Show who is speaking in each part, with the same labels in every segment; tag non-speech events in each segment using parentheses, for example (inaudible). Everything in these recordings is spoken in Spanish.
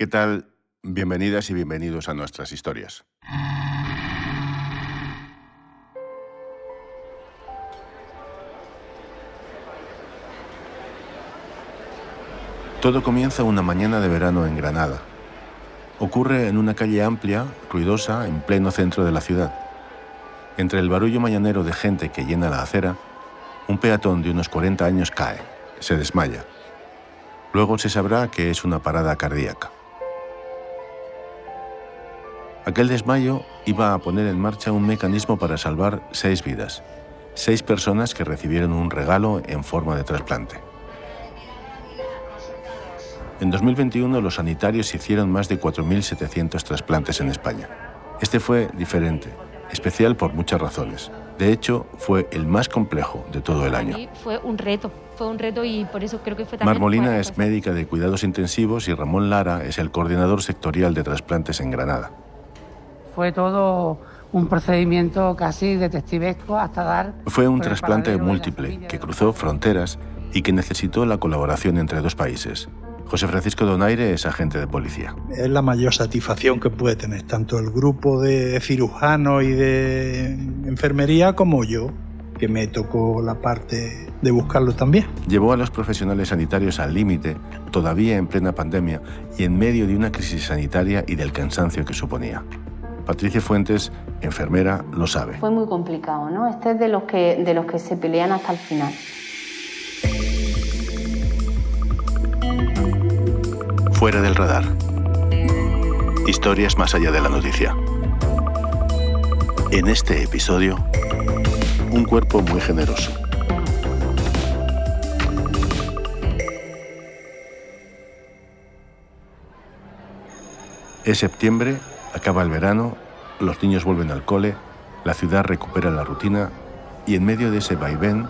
Speaker 1: ¿Qué tal? Bienvenidas y bienvenidos a nuestras historias. Todo comienza una mañana de verano en Granada. Ocurre en una calle amplia, ruidosa, en pleno centro de la ciudad. Entre el barullo mañanero de gente que llena la acera, un peatón de unos 40 años cae, se desmaya. Luego se sabrá que es una parada cardíaca. Aquel desmayo iba a poner en marcha un mecanismo para salvar seis vidas, seis personas que recibieron un regalo en forma de trasplante. En 2021 los sanitarios hicieron más de 4.700 trasplantes en España. Este fue diferente, especial por muchas razones. De hecho, fue el más complejo de todo el año.
Speaker 2: Fue un reto, fue un reto y por eso creo que fue
Speaker 1: también... Mar Molina es médica de cuidados intensivos y Ramón Lara es el coordinador sectorial de trasplantes en Granada.
Speaker 3: Fue todo un procedimiento casi detectivesco hasta dar...
Speaker 1: Fue un trasplante múltiple que cruzó fronteras y que necesitó la colaboración entre dos países. José Francisco Donaire es agente de policía.
Speaker 4: Es la mayor satisfacción que puede tener tanto el grupo de cirujanos y de enfermería como yo, que me tocó la parte de buscarlo también.
Speaker 1: Llevó a los profesionales sanitarios al límite, todavía en plena pandemia y en medio de una crisis sanitaria y del cansancio que suponía. Patricia Fuentes, enfermera, lo sabe.
Speaker 5: Fue muy complicado, ¿no? Este es de los que, de los que se pelean hasta el final.
Speaker 1: Fuera del radar. Historias más allá de la noticia. En este episodio, un cuerpo muy generoso. Es septiembre, acaba el verano, los niños vuelven al cole, la ciudad recupera la rutina y en medio de ese vaivén,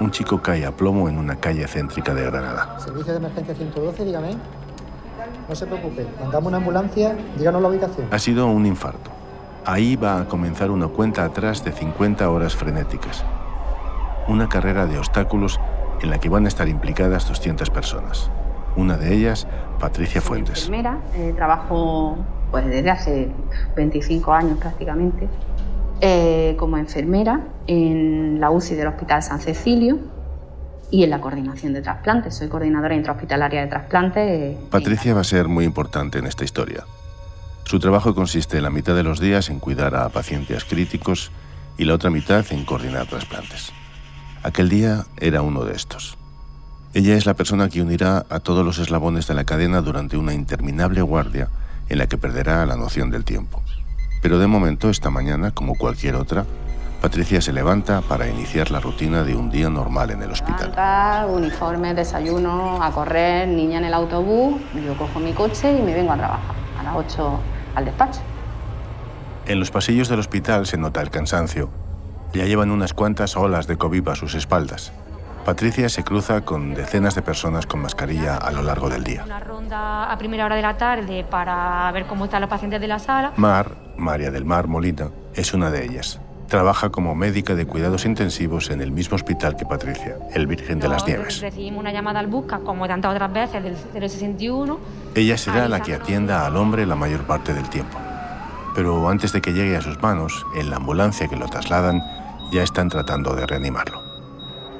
Speaker 1: un chico cae a plomo en una calle céntrica de Granada.
Speaker 6: Servicio de emergencia 112, dígame. No se preocupe, mandamos una ambulancia, díganos la ubicación.
Speaker 1: Ha sido un infarto. Ahí va a comenzar una cuenta atrás de 50 horas frenéticas. Una carrera de obstáculos en la que van a estar implicadas 200 personas. Una de ellas, Patricia Fuentes.
Speaker 5: Soy enfermera, eh, trabajo pues, desde hace 25 años prácticamente eh, como enfermera en la UCI del Hospital San Cecilio y en la coordinación de trasplantes. Soy coordinadora intrahospitalaria de trasplantes.
Speaker 1: Patricia va a ser muy importante en esta historia. Su trabajo consiste en la mitad de los días en cuidar a pacientes críticos y la otra mitad en coordinar trasplantes. Aquel día era uno de estos. Ella es la persona que unirá a todos los eslabones de la cadena durante una interminable guardia en la que perderá la noción del tiempo. Pero de momento, esta mañana, como cualquier otra, Patricia se levanta para iniciar la rutina de un día normal en el hospital.
Speaker 5: uniforme, desayuno, a correr, niña en el autobús, yo cojo mi coche y me vengo a trabajar a las 8 al despacho.
Speaker 1: En los pasillos del hospital se nota el cansancio. Ya llevan unas cuantas olas de COVID a sus espaldas. Patricia se cruza con decenas de personas con mascarilla a lo largo del día.
Speaker 2: Ronda a primera hora de la tarde para ver cómo están los pacientes de la sala.
Speaker 1: Mar, María del Mar Molina, es una de ellas. Trabaja como médica de cuidados intensivos en el mismo hospital que Patricia, el Virgen de las Nieves.
Speaker 2: Recibimos una llamada al busca, como tantas otras veces, del 061.
Speaker 1: Ella será la que atienda al hombre la mayor parte del tiempo. Pero antes de que llegue a sus manos, en la ambulancia que lo trasladan, ya están tratando de reanimarlo.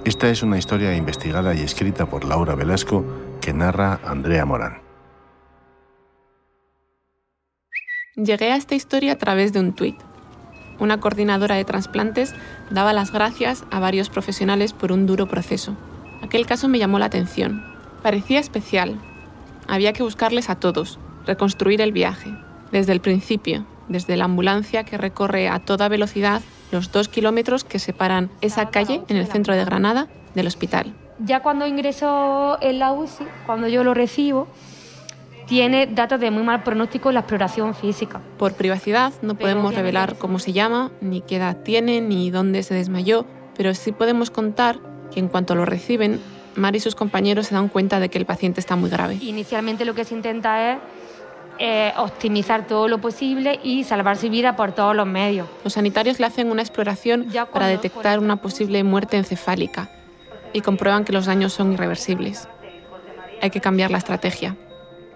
Speaker 1: Esta es una historia investigada y escrita por Laura Velasco que narra Andrea Morán.
Speaker 7: Llegué a esta historia a través de un tuit una coordinadora de trasplantes daba las gracias a varios profesionales por un duro proceso. Aquel caso me llamó la atención. Parecía especial. Había que buscarles a todos, reconstruir el viaje, desde el principio, desde la ambulancia que recorre a toda velocidad los dos kilómetros que separan esa calle en el centro de Granada del hospital.
Speaker 2: Ya cuando ingresó en la UCI, cuando yo lo recibo, tiene datos de muy mal pronóstico en la exploración física.
Speaker 7: Por privacidad no podemos revelar cómo se llama, ni qué edad tiene, ni dónde se desmayó, pero sí podemos contar que en cuanto lo reciben, Mar y sus compañeros se dan cuenta de que el paciente está muy grave.
Speaker 2: Inicialmente lo que se intenta es eh, optimizar todo lo posible y salvar su vida por todos los medios.
Speaker 7: Los sanitarios le hacen una exploración para detectar una posible muerte encefálica y comprueban que los daños son irreversibles. Hay que cambiar la estrategia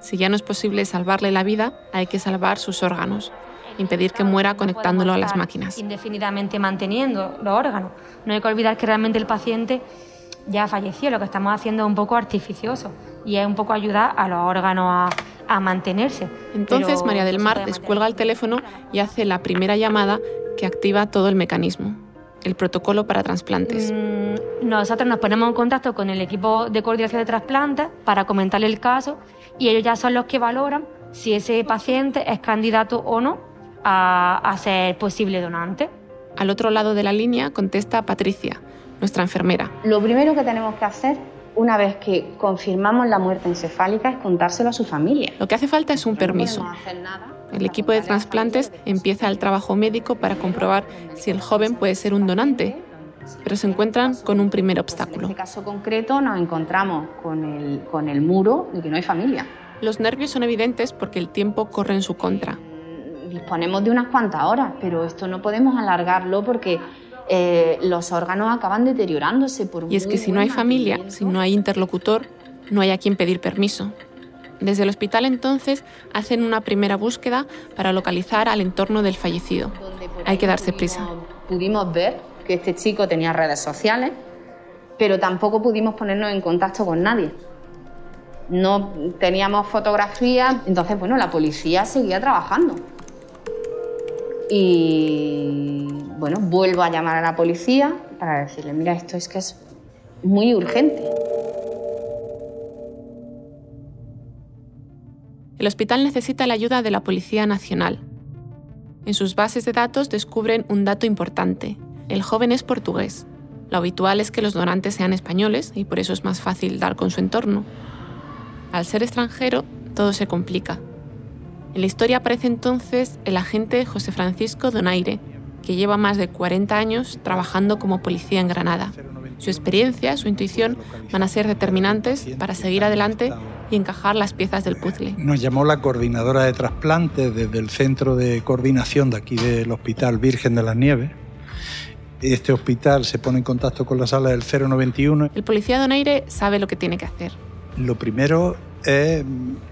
Speaker 7: Si ya no es posible salvarle la vida, hay que salvar sus órganos, impedir que muera conectándolo a las máquinas.
Speaker 2: Indefinidamente manteniendo los órganos. No hay que olvidar que realmente el paciente ya falleció, lo que estamos haciendo es un poco artificioso y es un poco ayudar a los órganos a, a mantenerse.
Speaker 7: Entonces María del Mar descuelga el teléfono y hace la primera llamada que activa todo el mecanismo, el protocolo para trasplantes.
Speaker 2: Mm, nosotros nos ponemos en contacto con el equipo de coordinación de trasplantes para comentarle el caso y ellos ya son los que valoran si ese paciente es candidato o no a, a ser posible donante.
Speaker 7: Al otro lado de la línea contesta Patricia, nuestra enfermera.
Speaker 5: Lo primero que tenemos que hacer una vez que confirmamos la muerte encefálica es contárselo a su familia.
Speaker 7: Lo que hace falta es un permiso. El equipo de trasplantes empieza el trabajo médico para comprobar si el joven puede ser un donante, pero se encuentran con un primer obstáculo.
Speaker 5: En este caso concreto nos encontramos con el, con el muro de que no hay familia.
Speaker 7: Los nervios son evidentes porque el tiempo corre en su contra.
Speaker 5: Disponemos de unas cuantas horas, pero esto no podemos alargarlo porque eh, los órganos acaban deteriorándose. Por
Speaker 7: y es que si no hay familia, si no hay interlocutor, no hay a quien pedir permiso. Desde el hospital entonces hacen una primera búsqueda para localizar al entorno del fallecido. Hay que darse prisa.
Speaker 5: Pudimos ver que este chico tenía redes sociales, pero tampoco pudimos ponernos en contacto con nadie. No teníamos fotografías, entonces bueno, la policía seguía trabajando. Y bueno, vuelvo a llamar a la policía para decirle, mira, esto es que es muy urgente.
Speaker 7: El hospital necesita la ayuda de la Policía Nacional. En sus bases de datos descubren un dato importante. El joven es portugués. Lo habitual es que los donantes sean españoles y por eso es más fácil dar con su entorno. Al ser extranjero, todo se complica. En la historia aparece entonces el agente José Francisco Donaire, que lleva más de 40 años trabajando como policía en Granada. Su experiencia, su intuición van a ser determinantes para seguir adelante y encajar las piezas del puzzle.
Speaker 4: Nos llamó la coordinadora de trasplantes desde el centro de coordinación de aquí del Hospital Virgen de las Nieves. Este hospital se pone en contacto con la sala del 091.
Speaker 7: El policía Donaire sabe lo que tiene que hacer.
Speaker 4: Lo primero es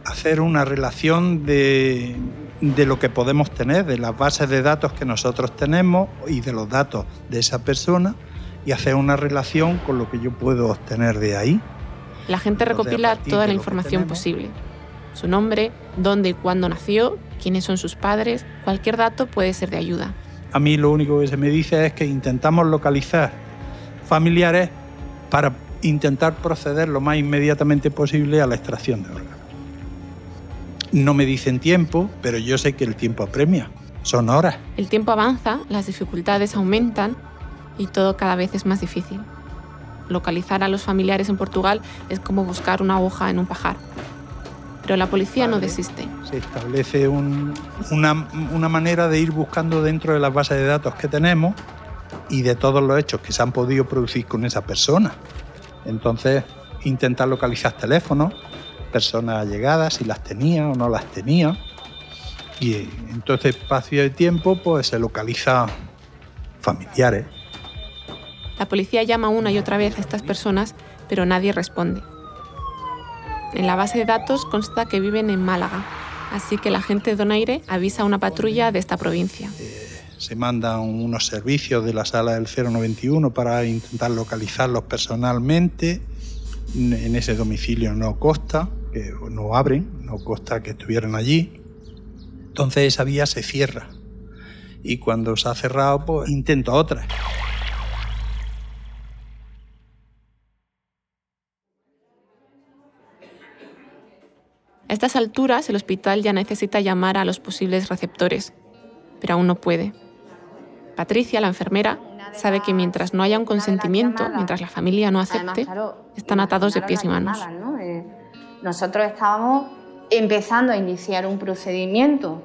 Speaker 4: hacer una relación de, de lo que podemos tener, de las bases de datos que nosotros tenemos y de los datos de esa persona y hacer una relación con lo que yo puedo obtener de ahí.
Speaker 7: La gente recopila toda la información posible. Su nombre, dónde y cuándo nació, quiénes son sus padres, cualquier dato puede ser de ayuda.
Speaker 4: A mí lo único que se me dice es que intentamos localizar familiares para intentar proceder lo más inmediatamente posible a la extracción de órganos. No me dicen tiempo, pero yo sé que el tiempo apremia. Son horas.
Speaker 7: El tiempo avanza, las dificultades aumentan y todo cada vez es más difícil. Localizar a los familiares en Portugal es como buscar una aguja en un pajar. Pero la policía no desiste.
Speaker 4: Se establece un, una, una manera de ir buscando dentro de las bases de datos que tenemos y de todos los hechos que se han podido producir con esa persona. Entonces, intentar localizar teléfonos, personas allegadas, si las tenía o no las tenía. Y en todo este espacio de tiempo, pues se localiza familiares.
Speaker 7: La policía llama una y otra vez a estas personas, pero nadie responde. En la base de datos consta que viven en Málaga, así que la gente de Donaire avisa a una patrulla de esta provincia.
Speaker 4: Eh, se mandan unos servicios de la sala del 091 para intentar localizarlos personalmente. En ese domicilio no consta, que no abren, no consta que estuvieran allí. Entonces esa vía se cierra. Y cuando se ha cerrado, pues intento otra.
Speaker 7: A estas alturas, el hospital ya necesita llamar a los posibles receptores, pero aún no puede. Patricia, la enfermera, sabe que mientras no haya un consentimiento, mientras la familia no acepte, están atados de pies y manos.
Speaker 5: Eh, nosotros estábamos empezando a iniciar un procedimiento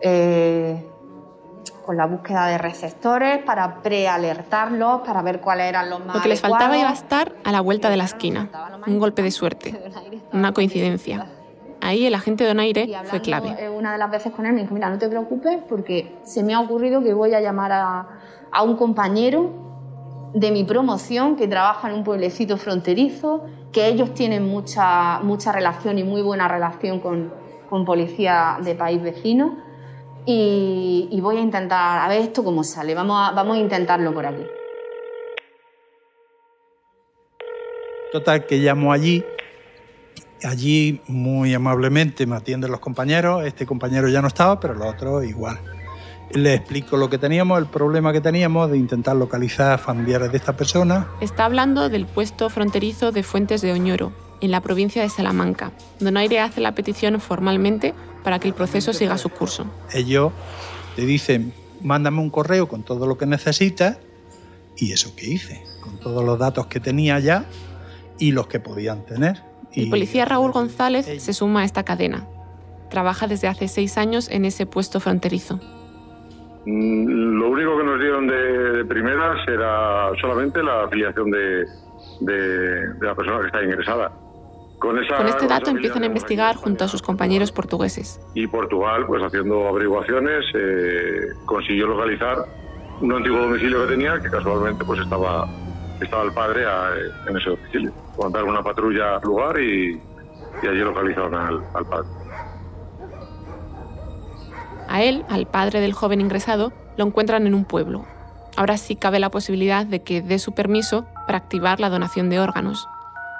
Speaker 5: eh, con la búsqueda de receptores para prealertarlos, para ver cuáles eran los más
Speaker 7: Lo que les faltaba iba a estar a la vuelta de la esquina, un golpe de suerte, (laughs) una coincidencia. Ahí el agente Donaire
Speaker 5: Y
Speaker 7: fue clave.
Speaker 5: eh, Una de las veces con él me dijo, mira, no te preocupes porque se me ha ocurrido que voy a llamar a, a un compañero de mi promoción, que trabaja en un pueblecito fronterizo, que ellos tienen mucha, mucha relación y muy buena relación con, con policía de país vecino. Y, voy a intentar, a ver esto cómo sale, vamos a, vamos a intentarlo por aquí.
Speaker 4: Total, que llamo allí, allí muy amablemente me atienden los compañeros, este compañero ya no estaba, pero los otros igual le explico lo que teníamos, el problema que teníamos de intentar localizar familiares de esta persona.
Speaker 7: Está hablando del puesto fronterizo de Fuentes de Oñoro, en la provincia de Salamanca. Donaire hace la petición formalmente para que el proceso siga su curso.
Speaker 4: Ellos te dicen, mándame un correo con todo lo que necesitas, y eso que hice, con todos los datos que tenía ya y los que podían tener.
Speaker 7: El policía Raúl González se suma a esta cadena. Trabaja desde hace seis años en ese puesto fronterizo.
Speaker 8: Mm, lo único que nos dieron de, primeras era solamente la afiliación de, la persona que está ingresada.
Speaker 7: Con, este dato empiezan a investigar junto a sus compañeros portugueses.
Speaker 8: Y Portugal, pues haciendo averiguaciones, eh, consiguió localizar un antiguo domicilio que tenía, que casualmente pues estaba, estaba el padre en ese domicilio. Mandaron una patrulla al lugar y, allí localizaron al padre.
Speaker 7: A él, al padre del joven ingresado, lo encuentran en un pueblo. Ahora sí cabe la posibilidad de que dé su permiso para activar la donación de órganos.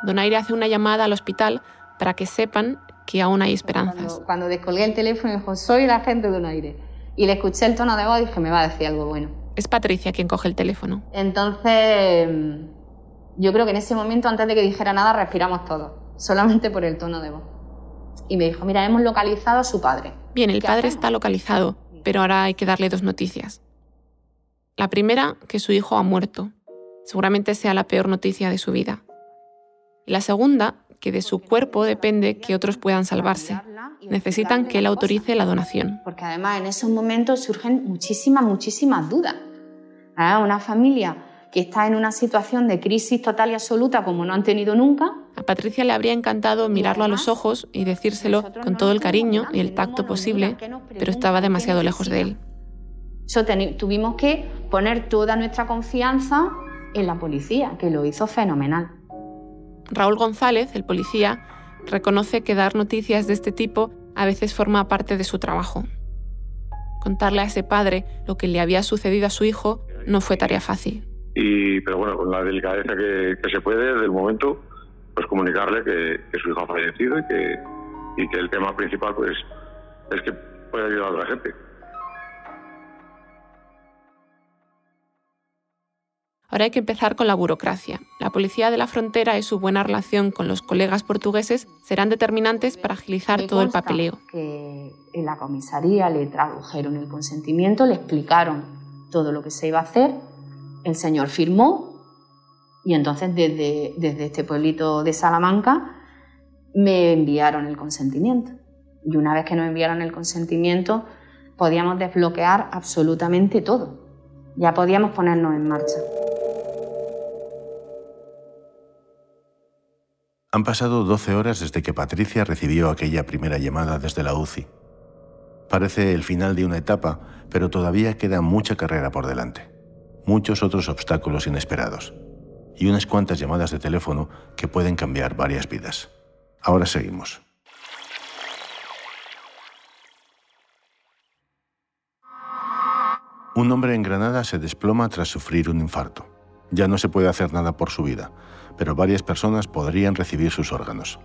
Speaker 7: Donaire hace una llamada al hospital para que sepan que aún hay esperanzas.
Speaker 5: Cuando, descolgué el teléfono dijo, soy la gente de Donaire. Y le escuché el tono de voz y dije, me va a decir algo bueno.
Speaker 7: Es Patricia quien coge el teléfono.
Speaker 5: Entonces, yo creo que en ese momento, antes de que dijera nada, respiramos todos, solamente por el tono de voz y me dijo, mira, hemos localizado a su padre.
Speaker 7: Bien, el padre está localizado, pero ahora hay que darle dos noticias. La primera, que su hijo ha muerto. Seguramente sea la peor noticia de su vida. Y la segunda, que de su cuerpo depende que otros puedan salvarse. Necesitan que él autorice la donación.
Speaker 5: Porque además en esos momentos surgen muchísimas, muchísimas dudas. ¿Ah? Una familia que está en una situación de crisis total y absoluta como no han tenido nunca.
Speaker 7: A Patricia le habría encantado mirarlo a los ojos y decírselo con todo el cariño y el tacto posible, pero estaba demasiado lejos de él.
Speaker 5: tuvimos que poner toda nuestra confianza en la policía, que lo hizo fenomenal.
Speaker 7: Raúl González, el policía, reconoce que dar noticias de este tipo a veces forma parte de su trabajo. Contarle a ese padre lo que le había sucedido a su hijo no fue tarea fácil.
Speaker 8: Y, pero bueno, con la delicadeza que, se puede, desde el momento, pues comunicarle que, su hijo ha fallecido y que, y que el tema principal pues es que puede ayudar a la gente.
Speaker 7: Ahora hay que empezar con la burocracia. La policía de la frontera y su buena relación con los colegas portugueses serán determinantes para agilizar todo el papeleo.
Speaker 5: Que en la comisaría le tradujeron el consentimiento, le explicaron todo lo que se iba a hacer el señor firmó y entonces desde, desde este pueblito de Salamanca me enviaron el consentimiento. Y una vez que nos enviaron el consentimiento, podíamos desbloquear absolutamente todo. Ya podíamos ponernos en marcha.
Speaker 1: Han pasado 12 horas desde que Patricia recibió aquella primera llamada desde la UCI. Parece el final de una etapa, pero todavía queda mucha carrera por delante muchos otros obstáculos inesperados y unas cuantas llamadas de teléfono que pueden cambiar varias vidas. Ahora seguimos. Un hombre en Granada se desploma tras sufrir un infarto. Ya no se puede hacer nada por su vida, pero varias personas podrían recibir sus órganos.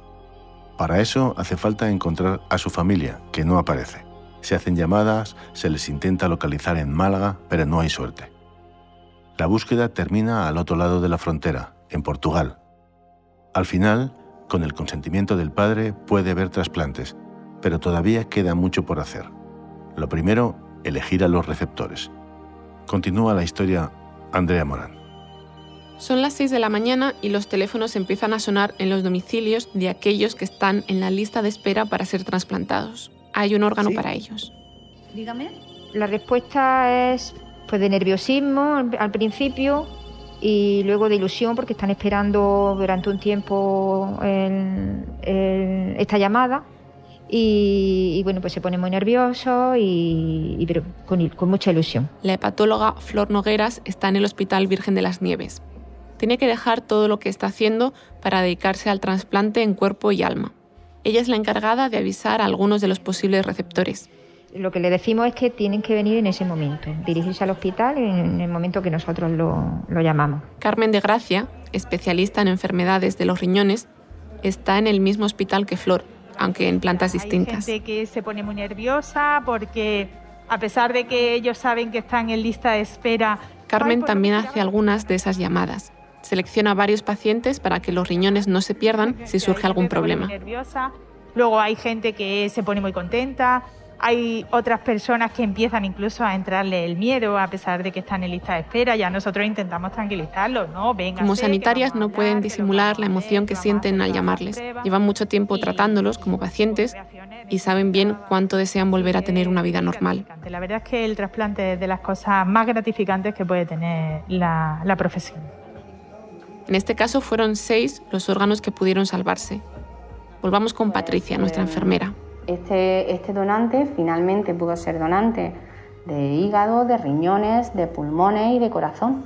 Speaker 1: Para eso hace falta encontrar a su familia, que no aparece. Se hacen llamadas, se les intenta localizar en Málaga, pero no hay suerte. La búsqueda termina al otro lado de la frontera, en Portugal. Al final, con el consentimiento del padre, puede haber trasplantes, pero todavía queda mucho por hacer. Lo primero, elegir a los receptores. Continúa la historia Andrea Morán.
Speaker 7: Son las 6 de la mañana y los teléfonos empiezan a sonar en los domicilios de aquellos que están en la lista de espera para ser trasplantados. Hay un órgano para ellos.
Speaker 9: Dígame. La respuesta es pues de nerviosismo al principio y luego de ilusión porque están esperando durante un tiempo esta llamada y, bueno, pues se pone muy nervioso y, pero con, con mucha ilusión.
Speaker 7: La hepatóloga Flor Nogueras está en el Hospital Virgen de las Nieves. Tiene que dejar todo lo que está haciendo para dedicarse al trasplante en cuerpo y alma. Ella es la encargada de avisar a algunos de los posibles receptores.
Speaker 9: Lo que le decimos es que tienen que venir en ese momento, dirigirse al hospital en el momento que nosotros lo, lo llamamos.
Speaker 7: Carmen de Gracia, especialista en enfermedades de los riñones, está en el mismo hospital que Flor aunque en plantas distintas.
Speaker 10: Hay gente que se pone muy nerviosa porque a pesar de que ellos saben que están en lista de espera.
Speaker 7: Carmen también hace algunas de esas llamadas. Selecciona varios pacientes para que los riñones no se pierdan si surge algún problema.
Speaker 10: Luego hay gente que se pone muy contenta, hay otras personas que empiezan incluso a entrarle el miedo a pesar de que están en lista de espera. Ya nosotros intentamos tranquilizarlos, ¿no?
Speaker 7: Como sanitarias no pueden disimular la emoción que sienten al llamarles. Llevan mucho tiempo tratándolos como pacientes y saben bien cuánto desean volver a tener una vida normal.
Speaker 10: La verdad es que el trasplante es de las cosas más gratificantes que puede tener la, la profesión.
Speaker 7: En este caso fueron seis los órganos que pudieron salvarse. Volvamos con Patricia, nuestra enfermera.
Speaker 5: Este, este, donante finalmente pudo ser donante de hígado, de riñones, de pulmones y de corazón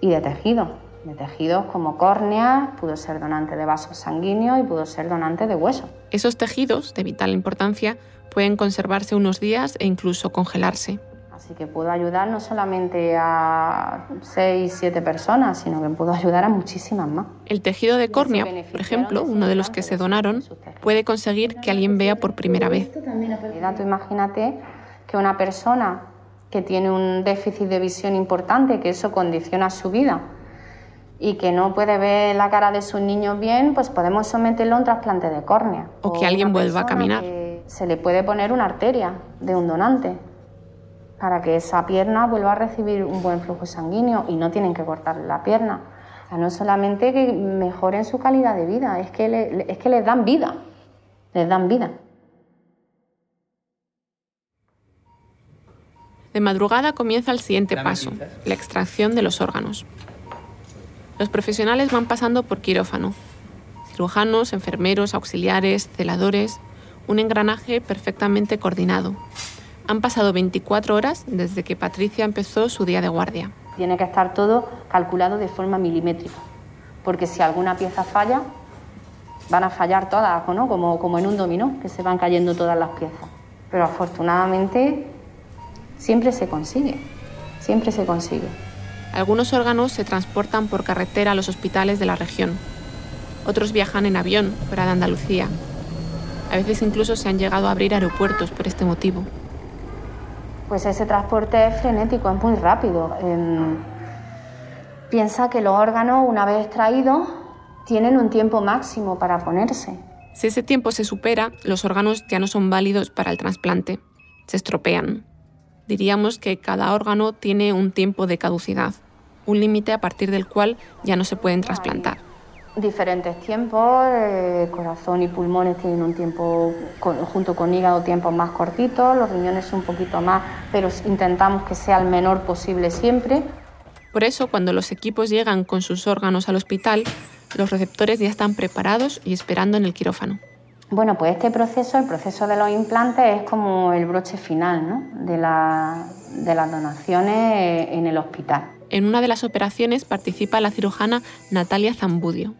Speaker 5: y de tejidos. De tejidos como córnea, pudo ser donante de vasos sanguíneos y pudo ser donante de hueso.
Speaker 7: Esos tejidos, de vital importancia, pueden conservarse unos días e incluso congelarse.
Speaker 5: Así que pudo ayudar no solamente a 6, 7 personas, sino que pudo ayudar a muchísimas más.
Speaker 7: El tejido de córnea, por ejemplo, uno de los que se donaron, puede conseguir que alguien vea por primera vez.
Speaker 5: Tú imagínate que una persona que tiene un déficit de visión importante, que eso condiciona su vida, y que no puede ver la cara de sus niños bien, pues podemos someterlo a un trasplante de córnea.
Speaker 7: O, que alguien vuelva a caminar.
Speaker 5: Se le puede poner una arteria de un donante para que esa pierna vuelva a recibir un buen flujo sanguíneo y no tienen que cortar la pierna. O sea, no solamente que mejoren su calidad de vida, es que, es que les dan vida, les dan vida.
Speaker 7: De madrugada comienza el siguiente paso, la extracción de los órganos. Los profesionales van pasando por quirófano. Cirujanos, enfermeros, auxiliares, celadores, un engranaje perfectamente coordinado. Han pasado 24 horas desde que Patricia empezó su día de guardia.
Speaker 5: Tiene que estar todo calculado de forma milimétrica, porque si alguna pieza falla, van a fallar todas, ¿no? como, como en un dominó, que se van cayendo todas las piezas. Pero afortunadamente siempre se consigue, siempre se consigue.
Speaker 7: Algunos órganos se transportan por carretera a los hospitales de la región. Otros viajan en avión fuera de Andalucía. A veces incluso se han llegado a abrir aeropuertos por este motivo
Speaker 5: pues ese transporte es frenético, es muy rápido. Em, piensa que los órganos, una vez extraídos, tienen un tiempo máximo para ponerse.
Speaker 7: Si ese tiempo se supera, los órganos ya no son válidos para el trasplante, se estropean. Diríamos que cada órgano tiene un tiempo de caducidad, un límite a partir del cual ya no se pueden trasplantar
Speaker 5: diferentes tiempos, eh, corazón y pulmones tienen un tiempo, junto con hígado, tiempos más cortitos, los riñones un poquito más, pero intentamos que sea el menor posible siempre.
Speaker 7: Por eso, cuando los equipos llegan con sus órganos al hospital, los receptores ya están preparados y esperando en el quirófano.
Speaker 5: Bueno, pues este proceso, el proceso de los implantes, es como el broche final ¿no? de, de las donaciones en el hospital.
Speaker 7: En una de las operaciones participa la cirujana Natalia Zambudio.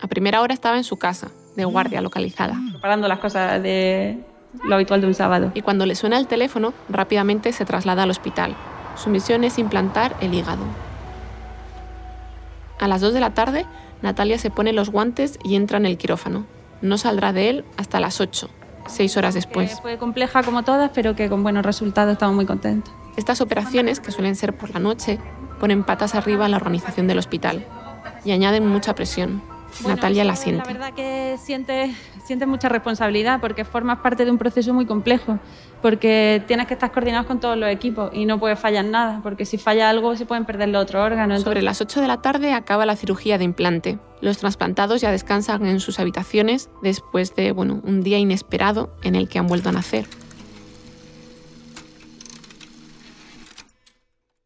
Speaker 7: A primera hora estaba en su casa, de guardia localizada.
Speaker 11: Preparando las cosas de lo habitual de un sábado.
Speaker 7: Y cuando le suena el teléfono, rápidamente se traslada al hospital. Su misión es implantar el hígado. A las 2 de la tarde, Natalia se pone los guantes y entra en el quirófano. No saldrá de él hasta las 8, seis horas después.
Speaker 11: fue compleja como todas, pero que con buenos resultados estamos muy contentos.
Speaker 7: Estas operaciones, que suelen ser por la noche, ponen patas arriba a la organización del hospital y añaden mucha presión. Natalia la siente.
Speaker 11: La verdad que sientes, sientes mucha responsabilidad porque formas parte de un proceso muy complejo, porque tienes que estar coordinado con todos los equipos y no puedes fallar nada, porque si falla algo se pueden perder los otros órganos.
Speaker 7: Sobre las 8 de la tarde acaba la cirugía de implante. Los trasplantados ya descansan en sus habitaciones después de bueno, un día inesperado en el que han vuelto a nacer.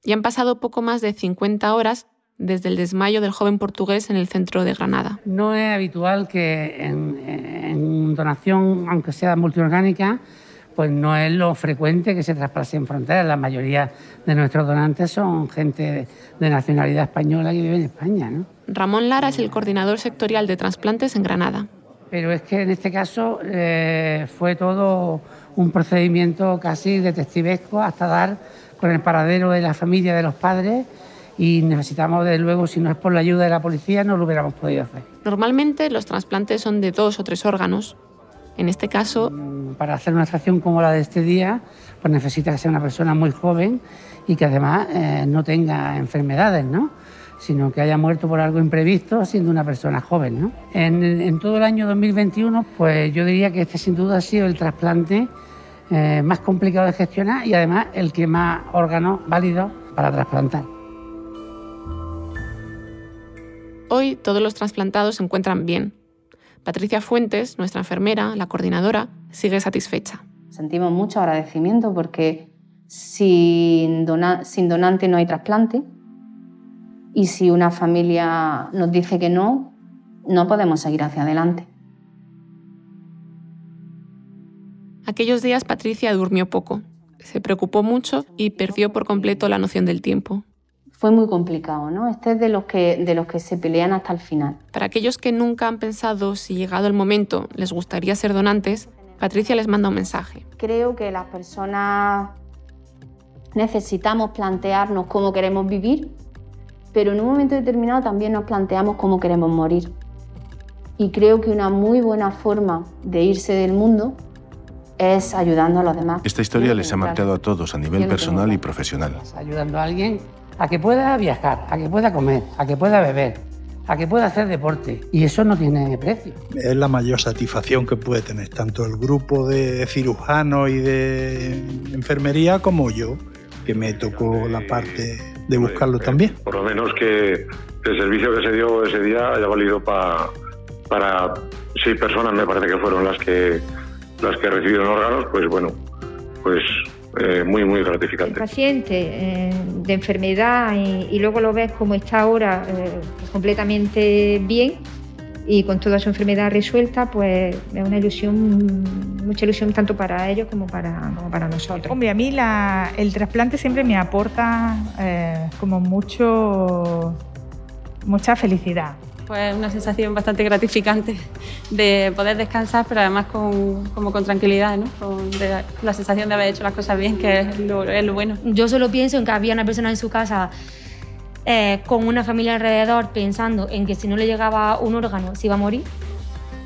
Speaker 7: Y han pasado poco más de 50 horas desde el desmayo del joven portugués en el centro de Granada.
Speaker 3: No es habitual que en, donación, aunque sea multiorgánica, pues no es lo frecuente que se traspase en fronteras. La mayoría de nuestros donantes son gente de nacionalidad española que vive en España. ¿no?
Speaker 7: Ramón Lara es el coordinador sectorial de trasplantes en Granada.
Speaker 3: Pero es que en este caso eh, fue todo un procedimiento casi detectivesco hasta dar con el paradero de la familia de los padres y necesitamos, desde luego, si no es por la ayuda de la policía, no lo hubiéramos podido hacer.
Speaker 7: Normalmente los trasplantes son de dos o tres órganos. En este caso...
Speaker 3: Mm, para hacer una extracción como la de este día, pues necesita que sea una persona muy joven y que además eh, no tenga enfermedades, ¿no? Sino que haya muerto por algo imprevisto siendo una persona joven. ¿no? En, en, todo el año 2021, pues yo diría que este sin duda ha sido el trasplante eh, más complicado de gestionar y además el que más órganos válidos para trasplantar.
Speaker 7: Hoy todos los trasplantados se encuentran bien. Patricia Fuentes, nuestra enfermera, la coordinadora, sigue satisfecha.
Speaker 5: Sentimos mucho agradecimiento porque sin, sin donante no hay trasplante y si una familia nos dice que no, no podemos seguir hacia adelante.
Speaker 7: Aquellos días Patricia durmió poco, se preocupó mucho y perdió por completo la noción del tiempo.
Speaker 5: Fue muy complicado, ¿no? Este es de los que, de los que se pelean hasta el final.
Speaker 7: Para aquellos que nunca han pensado si llegado el momento les gustaría ser donantes, Patricia les manda un mensaje.
Speaker 5: Creo que las personas necesitamos plantearnos cómo queremos vivir pero en un momento determinado también nos planteamos cómo queremos morir. Y creo que una muy buena forma de irse del mundo es ayudando a los demás.
Speaker 1: Esta historia les ha marcado a todos a nivel personal y profesional.
Speaker 3: Ayudando a alguien a que pueda viajar, a que pueda comer, a que pueda beber, a que pueda hacer deporte. Y eso no tiene precio.
Speaker 4: Es la mayor satisfacción que puede tener tanto el grupo de cirujanos y de enfermería como yo, que me tocó la parte de buscarlo también.
Speaker 8: Por lo menos que el servicio que se dio ese día haya valido para para seis personas, me parece que fueron las que las que recibieron órganos, pues bueno, pues eh, muy, muy gratificante.
Speaker 9: El paciente eh, de enfermedad y, luego lo ves como está ahora eh, completamente bien y con toda su enfermedad resuelta, pues es una ilusión, mucha ilusión tanto para ellos como para, para nosotros.
Speaker 10: Hombre, a mí la, el trasplante siempre me aporta eh, como mucho, mucha felicidad.
Speaker 11: Pues una sensación bastante gratificante de poder descansar, pero además con, como con tranquilidad, ¿no? con la sensación de haber hecho las cosas bien, que es lo, es lo bueno.
Speaker 2: Yo solo pienso en que había una persona en su casa eh, con una familia alrededor pensando en que si no le llegaba un órgano se iba a morir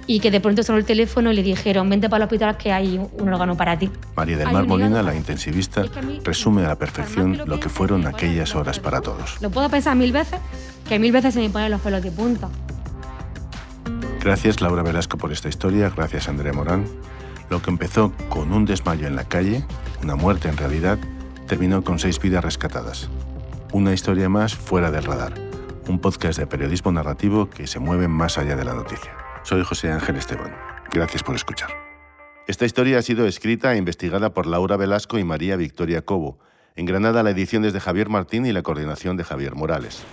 Speaker 2: y que de pronto sonó el teléfono y le dijeron, vente para el hospital que hay un órgano para ti.
Speaker 1: María del Mar Molina, la intensivista, resume a la perfección lo que fueron aquellas horas para todos.
Speaker 2: Lo puedo pensar mil veces, que mil veces se me ponen los pelos de punta.
Speaker 1: Gracias Laura Velasco por esta historia, gracias Andrea Morán. Lo que empezó con un desmayo en la calle, una muerte en realidad, terminó con seis vidas rescatadas. Una historia más fuera del radar, un podcast de periodismo narrativo que se mueve más allá de la noticia. Soy José Ángel Esteban. Gracias por escuchar. Esta historia ha sido escrita e investigada por Laura Velasco y María Victoria Cobo. En Granada la edición es de Javier Martín y la coordinación de Javier Morales.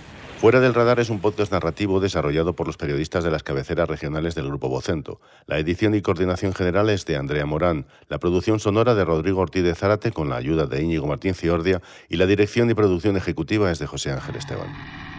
Speaker 1: Fuera del Radar es un podcast narrativo desarrollado por los periodistas de las cabeceras regionales del Grupo Vocento. La edición y coordinación general es de Andrea Morán, la producción sonora de Rodrigo Ortiz de Zárate con la ayuda de Íñigo Martín Ciordia y la dirección y producción ejecutiva es de José Ángel Esteban.